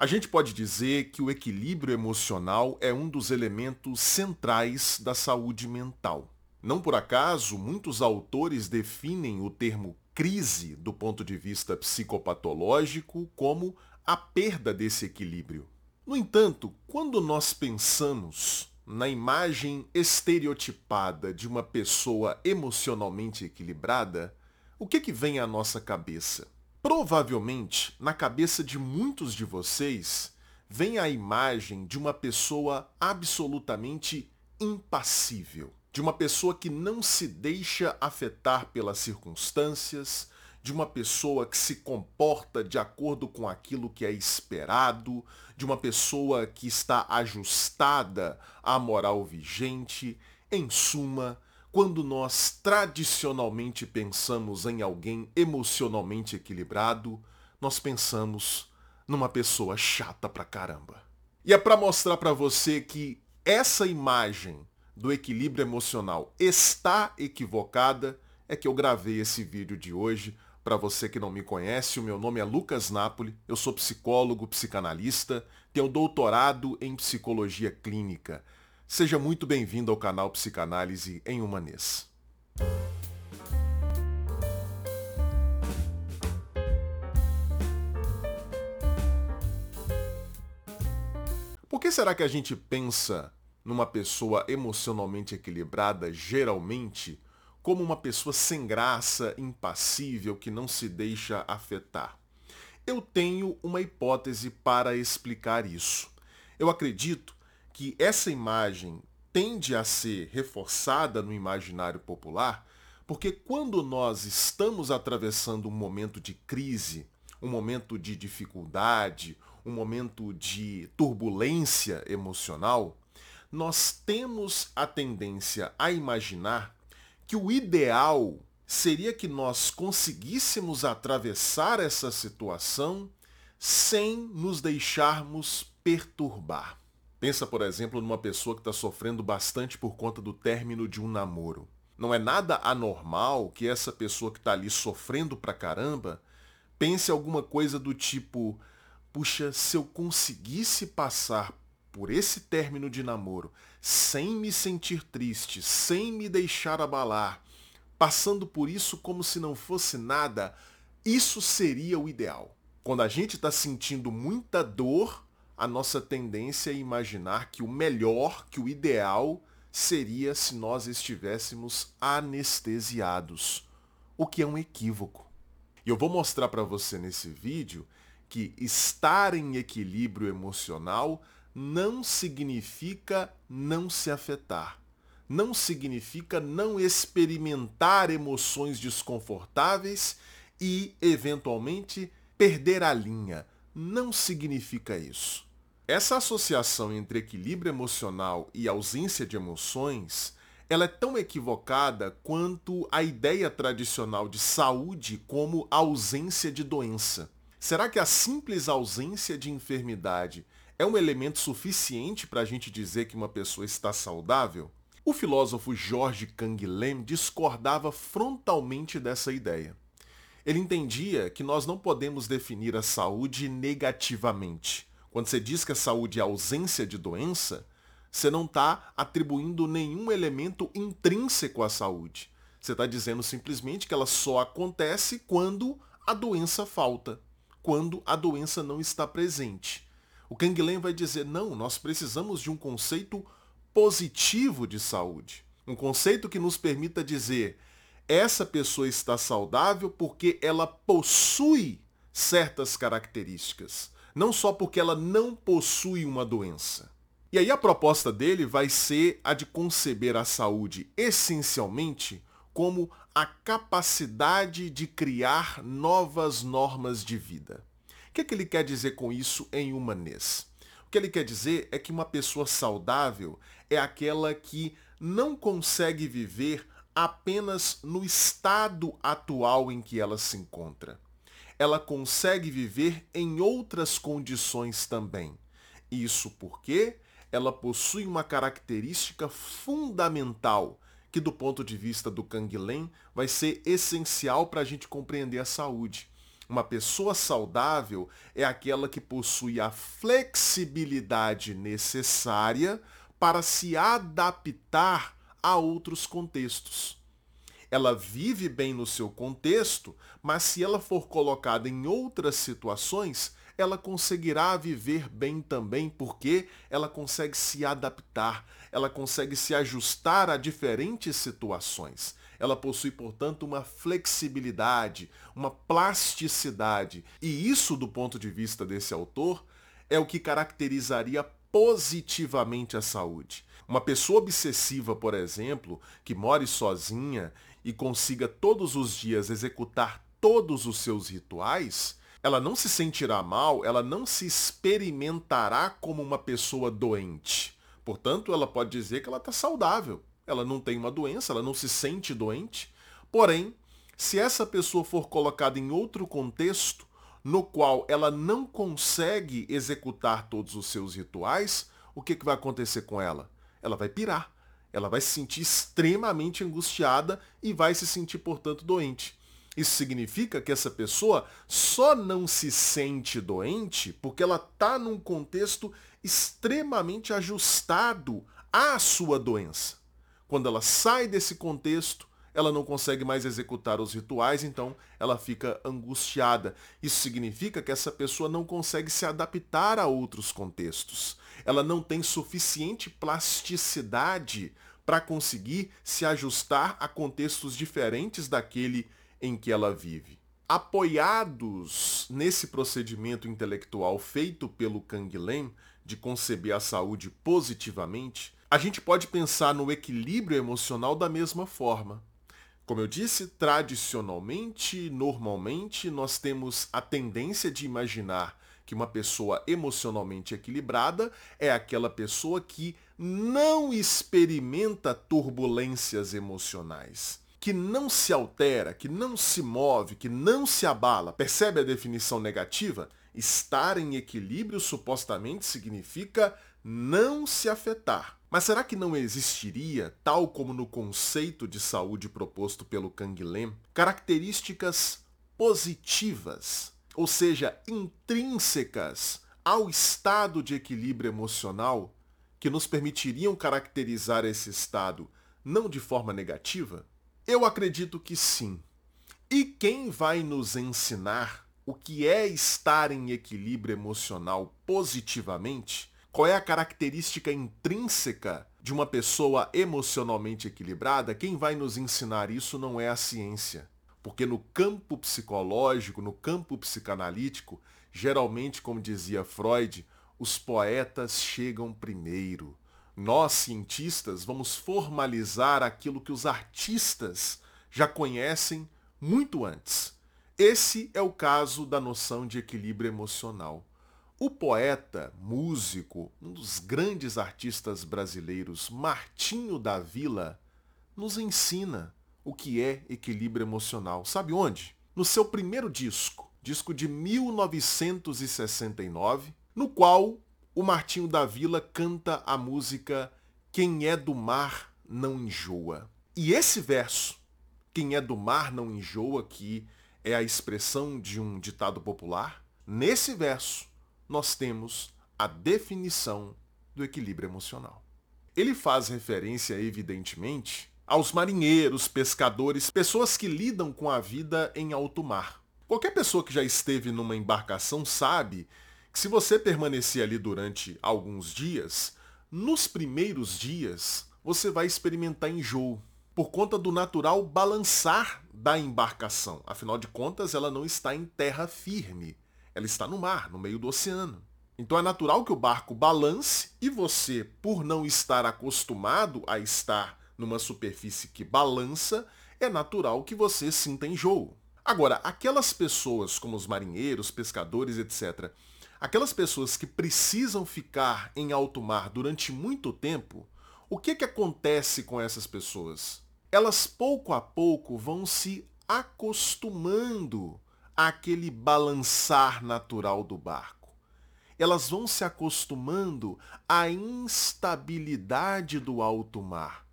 A gente pode dizer que o equilíbrio emocional é um dos elementos centrais da saúde mental. Não por acaso, muitos autores definem o termo crise do ponto de vista psicopatológico como a perda desse equilíbrio. No entanto, quando nós pensamos na imagem estereotipada de uma pessoa emocionalmente equilibrada, o que, que vem à nossa cabeça? Provavelmente, na cabeça de muitos de vocês, vem a imagem de uma pessoa absolutamente impassível, de uma pessoa que não se deixa afetar pelas circunstâncias, de uma pessoa que se comporta de acordo com aquilo que é esperado, de uma pessoa que está ajustada à moral vigente, em suma, quando nós tradicionalmente pensamos em alguém emocionalmente equilibrado, nós pensamos numa pessoa chata pra caramba. E é para mostrar para você que essa imagem do equilíbrio emocional está equivocada é que eu gravei esse vídeo de hoje. Para você que não me conhece, o meu nome é Lucas Napoli, eu sou psicólogo, psicanalista, tenho doutorado em psicologia clínica. Seja muito bem-vindo ao canal Psicanálise em Humanês. Por que será que a gente pensa numa pessoa emocionalmente equilibrada, geralmente, como uma pessoa sem graça, impassível, que não se deixa afetar? Eu tenho uma hipótese para explicar isso. Eu acredito que essa imagem tende a ser reforçada no imaginário popular, porque quando nós estamos atravessando um momento de crise, um momento de dificuldade, um momento de turbulência emocional, nós temos a tendência a imaginar que o ideal seria que nós conseguíssemos atravessar essa situação sem nos deixarmos perturbar. Pensa, por exemplo, numa pessoa que está sofrendo bastante por conta do término de um namoro. Não é nada anormal que essa pessoa que está ali sofrendo pra caramba pense alguma coisa do tipo: puxa, se eu conseguisse passar por esse término de namoro sem me sentir triste, sem me deixar abalar, passando por isso como se não fosse nada, isso seria o ideal. Quando a gente está sentindo muita dor, a nossa tendência é imaginar que o melhor, que o ideal, seria se nós estivéssemos anestesiados, o que é um equívoco. E eu vou mostrar para você nesse vídeo que estar em equilíbrio emocional não significa não se afetar. Não significa não experimentar emoções desconfortáveis e, eventualmente, perder a linha. Não significa isso. Essa associação entre equilíbrio emocional e ausência de emoções, ela é tão equivocada quanto a ideia tradicional de saúde como ausência de doença. Será que a simples ausência de enfermidade é um elemento suficiente para a gente dizer que uma pessoa está saudável? O filósofo George Canguilhem discordava frontalmente dessa ideia. Ele entendia que nós não podemos definir a saúde negativamente. Quando você diz que a saúde é ausência de doença, você não está atribuindo nenhum elemento intrínseco à saúde. Você está dizendo simplesmente que ela só acontece quando a doença falta, quando a doença não está presente. O Canguilhem vai dizer, não, nós precisamos de um conceito positivo de saúde. Um conceito que nos permita dizer, essa pessoa está saudável porque ela possui certas características não só porque ela não possui uma doença. E aí a proposta dele vai ser a de conceber a saúde essencialmente como a capacidade de criar novas normas de vida. O que, é que ele quer dizer com isso em humanês? O que ele quer dizer é que uma pessoa saudável é aquela que não consegue viver apenas no estado atual em que ela se encontra ela consegue viver em outras condições também. Isso porque ela possui uma característica fundamental que do ponto de vista do Canguilhem vai ser essencial para a gente compreender a saúde. Uma pessoa saudável é aquela que possui a flexibilidade necessária para se adaptar a outros contextos. Ela vive bem no seu contexto, mas se ela for colocada em outras situações, ela conseguirá viver bem também, porque ela consegue se adaptar, ela consegue se ajustar a diferentes situações. Ela possui, portanto, uma flexibilidade, uma plasticidade. E isso, do ponto de vista desse autor, é o que caracterizaria positivamente a saúde. Uma pessoa obsessiva, por exemplo, que more sozinha e consiga todos os dias executar todos os seus rituais, ela não se sentirá mal, ela não se experimentará como uma pessoa doente. Portanto, ela pode dizer que ela está saudável. Ela não tem uma doença, ela não se sente doente. Porém, se essa pessoa for colocada em outro contexto, no qual ela não consegue executar todos os seus rituais, o que, que vai acontecer com ela? Ela vai pirar. Ela vai se sentir extremamente angustiada e vai se sentir, portanto, doente. Isso significa que essa pessoa só não se sente doente porque ela está num contexto extremamente ajustado à sua doença. Quando ela sai desse contexto, ela não consegue mais executar os rituais, então ela fica angustiada. Isso significa que essa pessoa não consegue se adaptar a outros contextos. Ela não tem suficiente plasticidade para conseguir se ajustar a contextos diferentes daquele em que ela vive. Apoiados nesse procedimento intelectual feito pelo Canguilhem de conceber a saúde positivamente, a gente pode pensar no equilíbrio emocional da mesma forma. Como eu disse, tradicionalmente, normalmente, nós temos a tendência de imaginar que uma pessoa emocionalmente equilibrada é aquela pessoa que não experimenta turbulências emocionais que não se altera, que não se move, que não se abala. Percebe a definição negativa? Estar em equilíbrio supostamente significa não se afetar. Mas será que não existiria, tal como no conceito de saúde proposto pelo Canguilhem, características positivas, ou seja, intrínsecas ao estado de equilíbrio emocional, que nos permitiriam caracterizar esse estado não de forma negativa? Eu acredito que sim. E quem vai nos ensinar o que é estar em equilíbrio emocional positivamente? Qual é a característica intrínseca de uma pessoa emocionalmente equilibrada? Quem vai nos ensinar isso não é a ciência. Porque no campo psicológico, no campo psicanalítico, geralmente, como dizia Freud, os poetas chegam primeiro. Nós, cientistas, vamos formalizar aquilo que os artistas já conhecem muito antes. Esse é o caso da noção de equilíbrio emocional. O poeta, músico, um dos grandes artistas brasileiros, Martinho da Vila, nos ensina o que é equilíbrio emocional. Sabe onde? No seu primeiro disco, disco de 1969, no qual o Martinho da Vila canta a música Quem é do mar não enjoa. E esse verso, Quem é do mar não enjoa, que é a expressão de um ditado popular, nesse verso nós temos a definição do equilíbrio emocional. Ele faz referência, evidentemente, aos marinheiros, pescadores, pessoas que lidam com a vida em alto mar. Qualquer pessoa que já esteve numa embarcação sabe que se você permanecer ali durante alguns dias, nos primeiros dias você vai experimentar enjoo, por conta do natural balançar da embarcação. Afinal de contas, ela não está em terra firme, ela está no mar, no meio do oceano. Então é natural que o barco balance e você, por não estar acostumado a estar numa superfície que balança, é natural que você sinta enjoo. Agora, aquelas pessoas, como os marinheiros, pescadores, etc., aquelas pessoas que precisam ficar em alto mar durante muito tempo, o que, que acontece com essas pessoas? Elas pouco a pouco vão se acostumando àquele balançar natural do barco. Elas vão se acostumando à instabilidade do alto mar.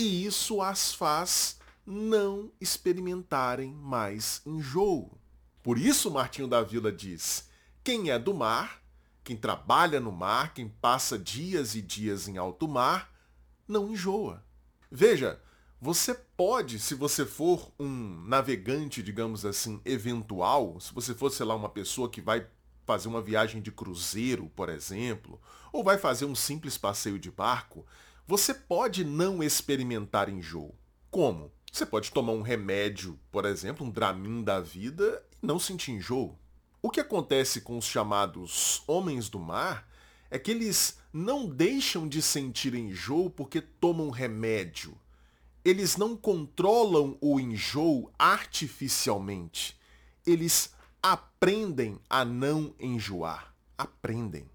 E isso as faz não experimentarem mais enjoo. Por isso, Martinho da Vila diz: quem é do mar, quem trabalha no mar, quem passa dias e dias em alto mar, não enjoa. Veja, você pode, se você for um navegante, digamos assim, eventual, se você for, sei lá, uma pessoa que vai fazer uma viagem de cruzeiro, por exemplo, ou vai fazer um simples passeio de barco, você pode não experimentar enjoo. Como? Você pode tomar um remédio, por exemplo, um Dramin da vida, e não sentir enjoo. O que acontece com os chamados homens do mar é que eles não deixam de sentir enjoo porque tomam remédio eles não controlam o enjoo artificialmente. Eles aprendem a não enjoar. Aprendem.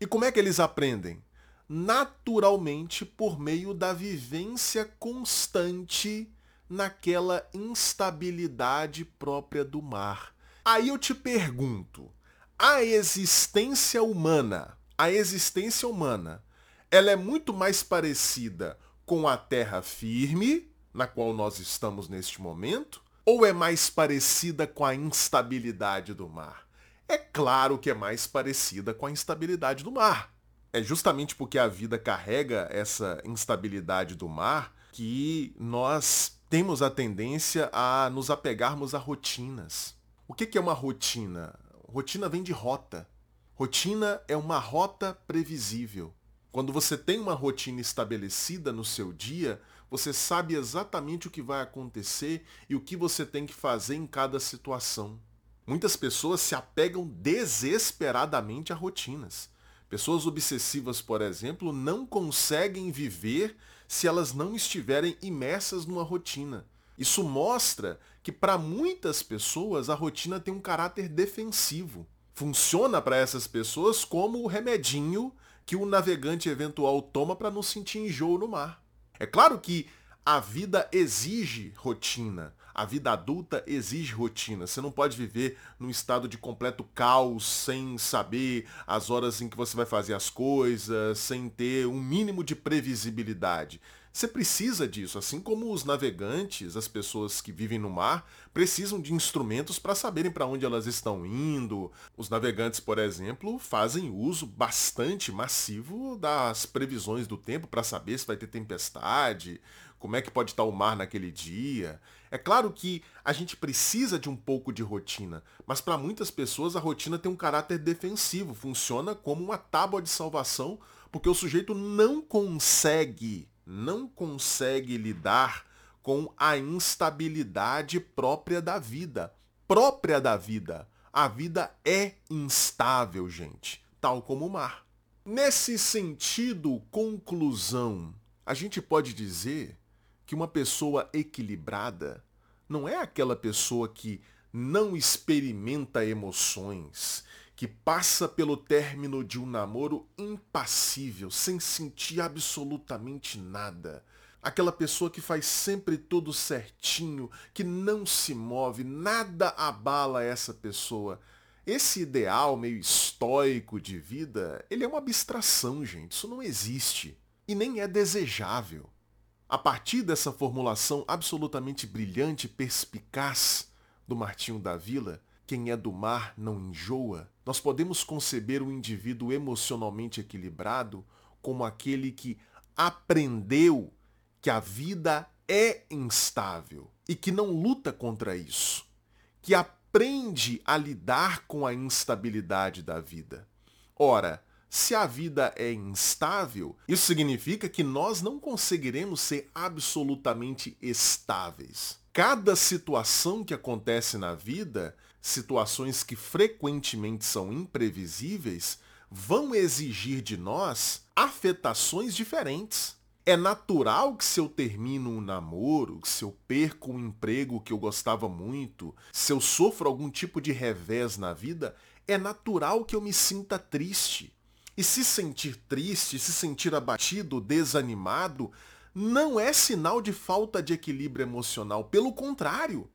E como é que eles aprendem? Naturalmente por meio da vivência constante naquela instabilidade própria do mar. Aí eu te pergunto, a existência humana, a existência humana, ela é muito mais parecida com a terra firme, na qual nós estamos neste momento, ou é mais parecida com a instabilidade do mar? É claro que é mais parecida com a instabilidade do mar. É justamente porque a vida carrega essa instabilidade do mar que nós temos a tendência a nos apegarmos a rotinas. O que é uma rotina? Rotina vem de rota. Rotina é uma rota previsível. Quando você tem uma rotina estabelecida no seu dia, você sabe exatamente o que vai acontecer e o que você tem que fazer em cada situação. Muitas pessoas se apegam desesperadamente a rotinas. Pessoas obsessivas, por exemplo, não conseguem viver se elas não estiverem imersas numa rotina. Isso mostra que para muitas pessoas a rotina tem um caráter defensivo. Funciona para essas pessoas como o remedinho que o navegante eventual toma para não sentir enjoo no mar. É claro que a vida exige rotina. A vida adulta exige rotina. Você não pode viver num estado de completo caos, sem saber as horas em que você vai fazer as coisas, sem ter um mínimo de previsibilidade. Você precisa disso, assim como os navegantes, as pessoas que vivem no mar, precisam de instrumentos para saberem para onde elas estão indo. Os navegantes, por exemplo, fazem uso bastante massivo das previsões do tempo para saber se vai ter tempestade, como é que pode estar o mar naquele dia. É claro que a gente precisa de um pouco de rotina, mas para muitas pessoas a rotina tem um caráter defensivo, funciona como uma tábua de salvação, porque o sujeito não consegue não consegue lidar com a instabilidade própria da vida. Própria da vida. A vida é instável, gente, tal como o mar. Nesse sentido, conclusão, a gente pode dizer que uma pessoa equilibrada não é aquela pessoa que não experimenta emoções, que passa pelo término de um namoro impassível, sem sentir absolutamente nada. Aquela pessoa que faz sempre tudo certinho, que não se move, nada abala essa pessoa. Esse ideal meio estoico de vida, ele é uma abstração, gente. Isso não existe. E nem é desejável. A partir dessa formulação absolutamente brilhante e perspicaz do Martinho da Vila, quem é do mar não enjoa, nós podemos conceber o um indivíduo emocionalmente equilibrado como aquele que aprendeu que a vida é instável e que não luta contra isso, que aprende a lidar com a instabilidade da vida. Ora, se a vida é instável, isso significa que nós não conseguiremos ser absolutamente estáveis. Cada situação que acontece na vida situações que frequentemente são imprevisíveis, vão exigir de nós afetações diferentes. É natural que se eu termino um namoro, que se eu perco um emprego que eu gostava muito, se eu sofro algum tipo de revés na vida, é natural que eu me sinta triste. E se sentir triste, se sentir abatido, desanimado, não é sinal de falta de equilíbrio emocional. Pelo contrário,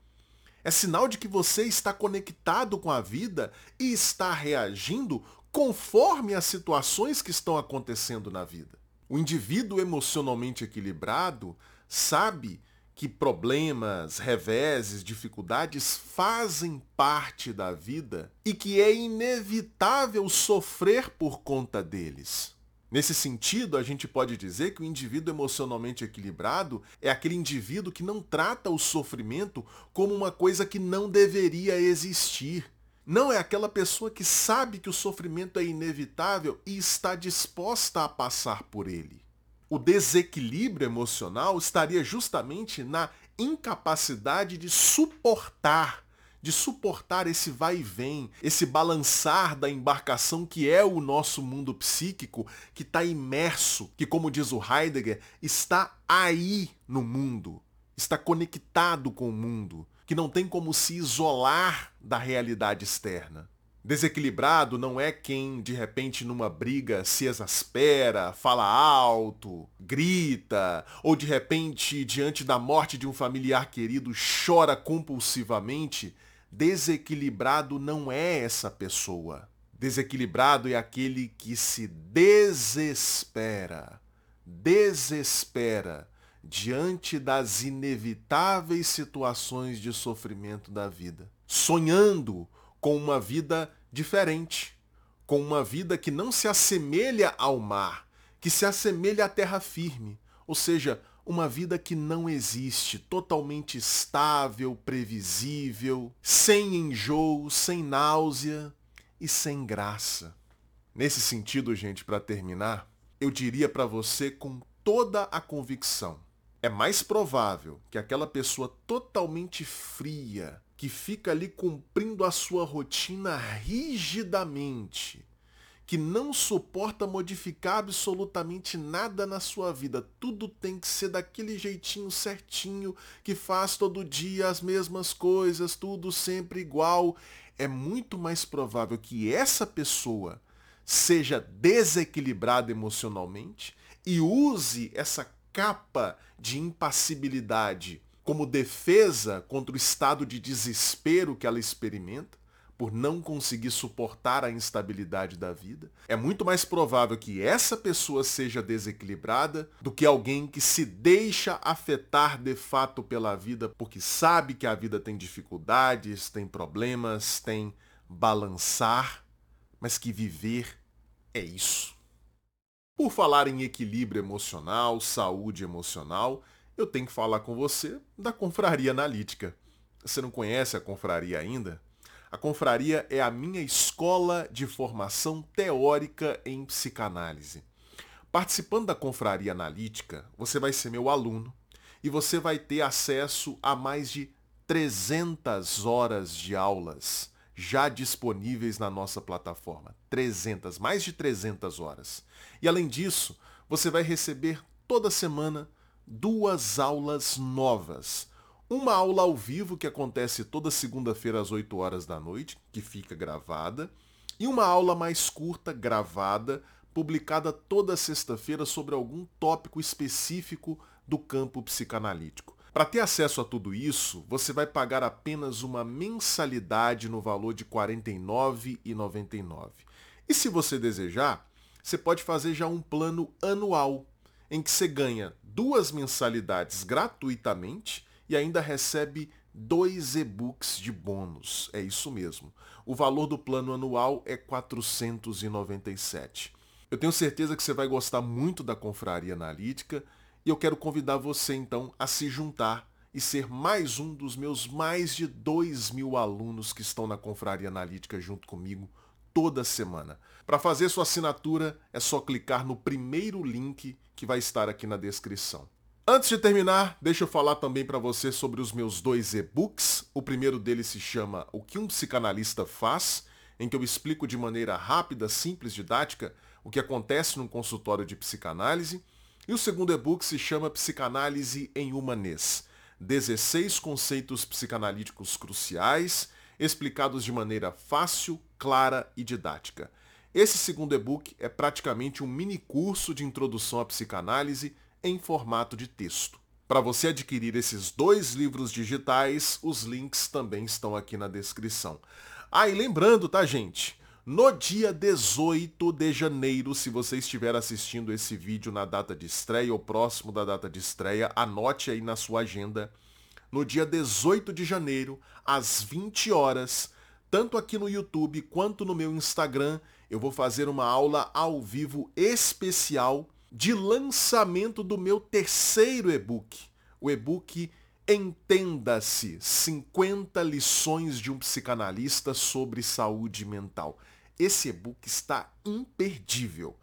é sinal de que você está conectado com a vida e está reagindo conforme as situações que estão acontecendo na vida. O indivíduo emocionalmente equilibrado sabe que problemas, reveses, dificuldades fazem parte da vida e que é inevitável sofrer por conta deles. Nesse sentido, a gente pode dizer que o indivíduo emocionalmente equilibrado é aquele indivíduo que não trata o sofrimento como uma coisa que não deveria existir. Não é aquela pessoa que sabe que o sofrimento é inevitável e está disposta a passar por ele. O desequilíbrio emocional estaria justamente na incapacidade de suportar de suportar esse vai e vem, esse balançar da embarcação que é o nosso mundo psíquico, que está imerso, que, como diz o Heidegger, está aí no mundo, está conectado com o mundo, que não tem como se isolar da realidade externa. Desequilibrado não é quem, de repente, numa briga se exaspera, fala alto, grita, ou de repente, diante da morte de um familiar querido, chora compulsivamente Desequilibrado não é essa pessoa. Desequilibrado é aquele que se desespera, desespera diante das inevitáveis situações de sofrimento da vida, sonhando com uma vida diferente, com uma vida que não se assemelha ao mar, que se assemelha à terra firme, ou seja, uma vida que não existe, totalmente estável, previsível, sem enjoo, sem náusea e sem graça. Nesse sentido, gente, para terminar, eu diria para você com toda a convicção: é mais provável que aquela pessoa totalmente fria, que fica ali cumprindo a sua rotina rigidamente, que não suporta modificar absolutamente nada na sua vida. Tudo tem que ser daquele jeitinho certinho, que faz todo dia as mesmas coisas, tudo sempre igual. É muito mais provável que essa pessoa seja desequilibrada emocionalmente e use essa capa de impassibilidade como defesa contra o estado de desespero que ela experimenta por não conseguir suportar a instabilidade da vida, é muito mais provável que essa pessoa seja desequilibrada do que alguém que se deixa afetar de fato pela vida porque sabe que a vida tem dificuldades, tem problemas, tem balançar, mas que viver é isso. Por falar em equilíbrio emocional, saúde emocional, eu tenho que falar com você da Confraria Analítica. Você não conhece a Confraria ainda? A confraria é a minha escola de formação teórica em psicanálise. Participando da confraria analítica, você vai ser meu aluno e você vai ter acesso a mais de 300 horas de aulas já disponíveis na nossa plataforma. 300, mais de 300 horas. E além disso, você vai receber toda semana duas aulas novas uma aula ao vivo que acontece toda segunda-feira às 8 horas da noite, que fica gravada, e uma aula mais curta, gravada, publicada toda sexta-feira sobre algum tópico específico do campo psicanalítico. Para ter acesso a tudo isso, você vai pagar apenas uma mensalidade no valor de R$ 49,99. E se você desejar, você pode fazer já um plano anual, em que você ganha duas mensalidades gratuitamente e ainda recebe dois e-books de bônus. É isso mesmo. O valor do plano anual é 497. Eu tenho certeza que você vai gostar muito da Confraria Analítica e eu quero convidar você então a se juntar e ser mais um dos meus mais de 2 mil alunos que estão na Confraria Analítica junto comigo toda semana. Para fazer sua assinatura é só clicar no primeiro link que vai estar aqui na descrição. Antes de terminar, deixa eu falar também para você sobre os meus dois e-books. O primeiro deles se chama O que um psicanalista faz, em que eu explico de maneira rápida, simples, didática o que acontece num consultório de psicanálise. E o segundo e-book se chama Psicanálise em Humanês. 16 conceitos psicanalíticos cruciais, explicados de maneira fácil, clara e didática. Esse segundo e-book é praticamente um mini curso de introdução à psicanálise em formato de texto. Para você adquirir esses dois livros digitais, os links também estão aqui na descrição. Ah, e lembrando, tá, gente? no dia 18 de janeiro, se você estiver assistindo esse vídeo na data de estreia ou próximo da data de estreia, anote aí na sua agenda. No dia 18 de janeiro, às 20 horas, tanto aqui no YouTube quanto no meu Instagram, eu vou fazer uma aula ao vivo especial de lançamento do meu terceiro e-book. O e-book Entenda-se 50 lições de um psicanalista sobre saúde mental. Esse e-book está imperdível.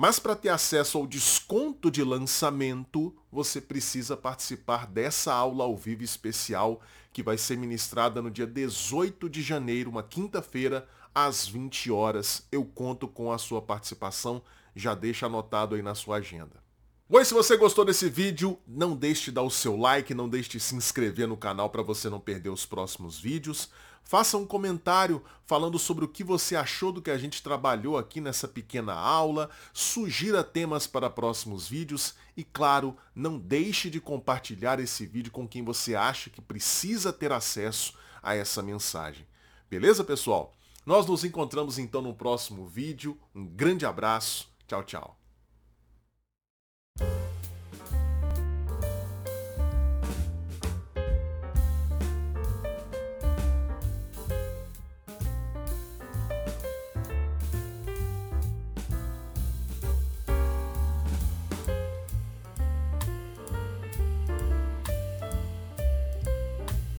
Mas para ter acesso ao desconto de lançamento, você precisa participar dessa aula ao vivo especial que vai ser ministrada no dia 18 de janeiro, uma quinta-feira, às 20 horas. Eu conto com a sua participação, já deixa anotado aí na sua agenda. Bom, e se você gostou desse vídeo, não deixe de dar o seu like, não deixe de se inscrever no canal para você não perder os próximos vídeos. Faça um comentário falando sobre o que você achou do que a gente trabalhou aqui nessa pequena aula, sugira temas para próximos vídeos e, claro, não deixe de compartilhar esse vídeo com quem você acha que precisa ter acesso a essa mensagem. Beleza, pessoal? Nós nos encontramos então no próximo vídeo. Um grande abraço. Tchau, tchau.